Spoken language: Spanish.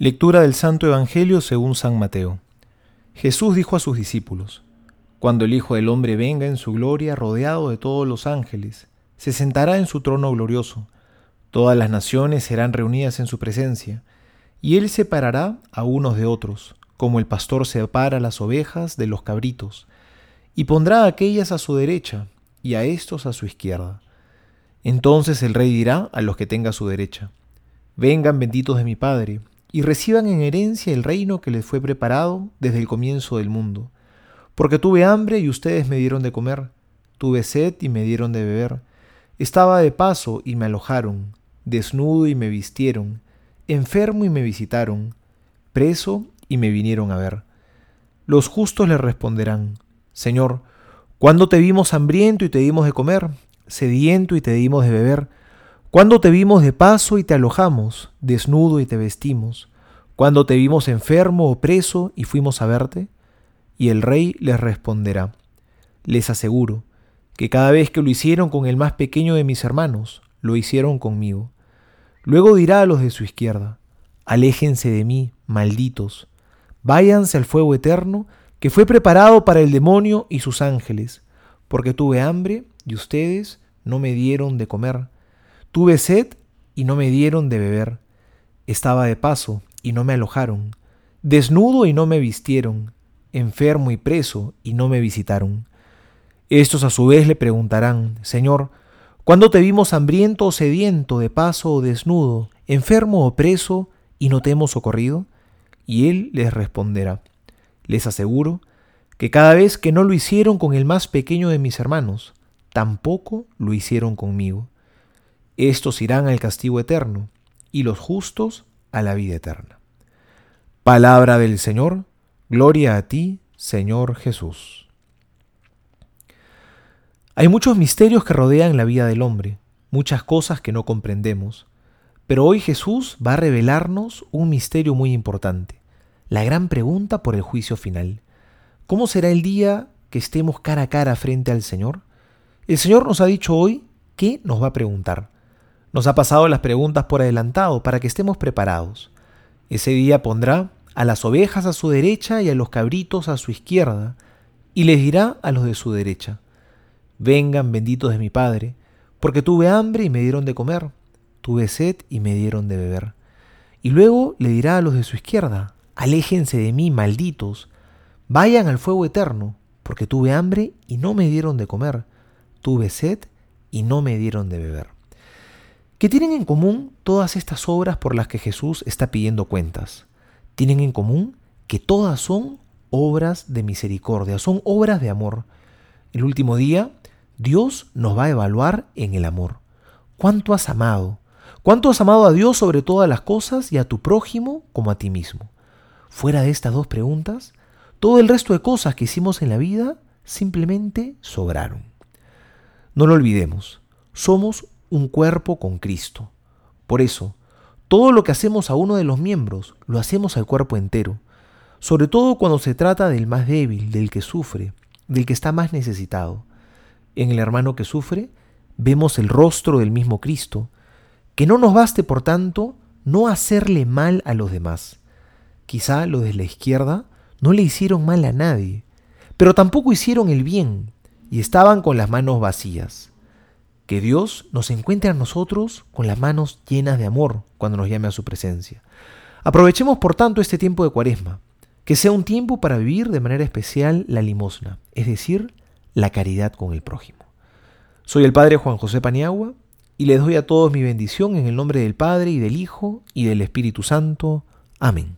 Lectura del Santo Evangelio según San Mateo. Jesús dijo a sus discípulos, Cuando el Hijo del Hombre venga en su gloria rodeado de todos los ángeles, se sentará en su trono glorioso, todas las naciones serán reunidas en su presencia, y él separará a unos de otros, como el pastor separa las ovejas de los cabritos, y pondrá a aquellas a su derecha y a estos a su izquierda. Entonces el rey dirá a los que tenga a su derecha, Vengan benditos de mi Padre, y reciban en herencia el reino que les fue preparado desde el comienzo del mundo. Porque tuve hambre y ustedes me dieron de comer, tuve sed y me dieron de beber, estaba de paso y me alojaron, desnudo y me vistieron, enfermo y me visitaron, preso y me vinieron a ver. Los justos le responderán, Señor, ¿cuándo te vimos hambriento y te dimos de comer, sediento y te dimos de beber? Cuando te vimos de paso y te alojamos, desnudo y te vestimos, cuando te vimos enfermo o preso y fuimos a verte? Y el rey les responderá, les aseguro que cada vez que lo hicieron con el más pequeño de mis hermanos, lo hicieron conmigo. Luego dirá a los de su izquierda, aléjense de mí, malditos, váyanse al fuego eterno que fue preparado para el demonio y sus ángeles, porque tuve hambre y ustedes no me dieron de comer Tuve sed y no me dieron de beber. Estaba de paso y no me alojaron. Desnudo y no me vistieron. Enfermo y preso y no me visitaron. Estos a su vez le preguntarán, Señor, ¿cuándo te vimos hambriento o sediento, de paso o desnudo, enfermo o preso, y no te hemos socorrido? Y él les responderá, les aseguro que cada vez que no lo hicieron con el más pequeño de mis hermanos, tampoco lo hicieron conmigo. Estos irán al castigo eterno y los justos a la vida eterna. Palabra del Señor, gloria a ti, Señor Jesús. Hay muchos misterios que rodean la vida del hombre, muchas cosas que no comprendemos, pero hoy Jesús va a revelarnos un misterio muy importante, la gran pregunta por el juicio final. ¿Cómo será el día que estemos cara a cara frente al Señor? El Señor nos ha dicho hoy qué nos va a preguntar. Nos ha pasado las preguntas por adelantado para que estemos preparados. Ese día pondrá a las ovejas a su derecha y a los cabritos a su izquierda, y les dirá a los de su derecha, Vengan benditos de mi Padre, porque tuve hambre y me dieron de comer, tuve sed y me dieron de beber. Y luego le dirá a los de su izquierda, Aléjense de mí, malditos, vayan al fuego eterno, porque tuve hambre y no me dieron de comer, tuve sed y no me dieron de beber. ¿Qué tienen en común todas estas obras por las que Jesús está pidiendo cuentas? Tienen en común que todas son obras de misericordia, son obras de amor. El último día, Dios nos va a evaluar en el amor. ¿Cuánto has amado? ¿Cuánto has amado a Dios sobre todas las cosas y a tu prójimo como a ti mismo? Fuera de estas dos preguntas, todo el resto de cosas que hicimos en la vida simplemente sobraron. No lo olvidemos, somos un cuerpo con Cristo. Por eso, todo lo que hacemos a uno de los miembros, lo hacemos al cuerpo entero, sobre todo cuando se trata del más débil, del que sufre, del que está más necesitado. En el hermano que sufre, vemos el rostro del mismo Cristo, que no nos baste, por tanto, no hacerle mal a los demás. Quizá los de la izquierda no le hicieron mal a nadie, pero tampoco hicieron el bien y estaban con las manos vacías. Que Dios nos encuentre a nosotros con las manos llenas de amor cuando nos llame a su presencia. Aprovechemos por tanto este tiempo de cuaresma, que sea un tiempo para vivir de manera especial la limosna, es decir, la caridad con el prójimo. Soy el Padre Juan José Paniagua y les doy a todos mi bendición en el nombre del Padre y del Hijo y del Espíritu Santo. Amén.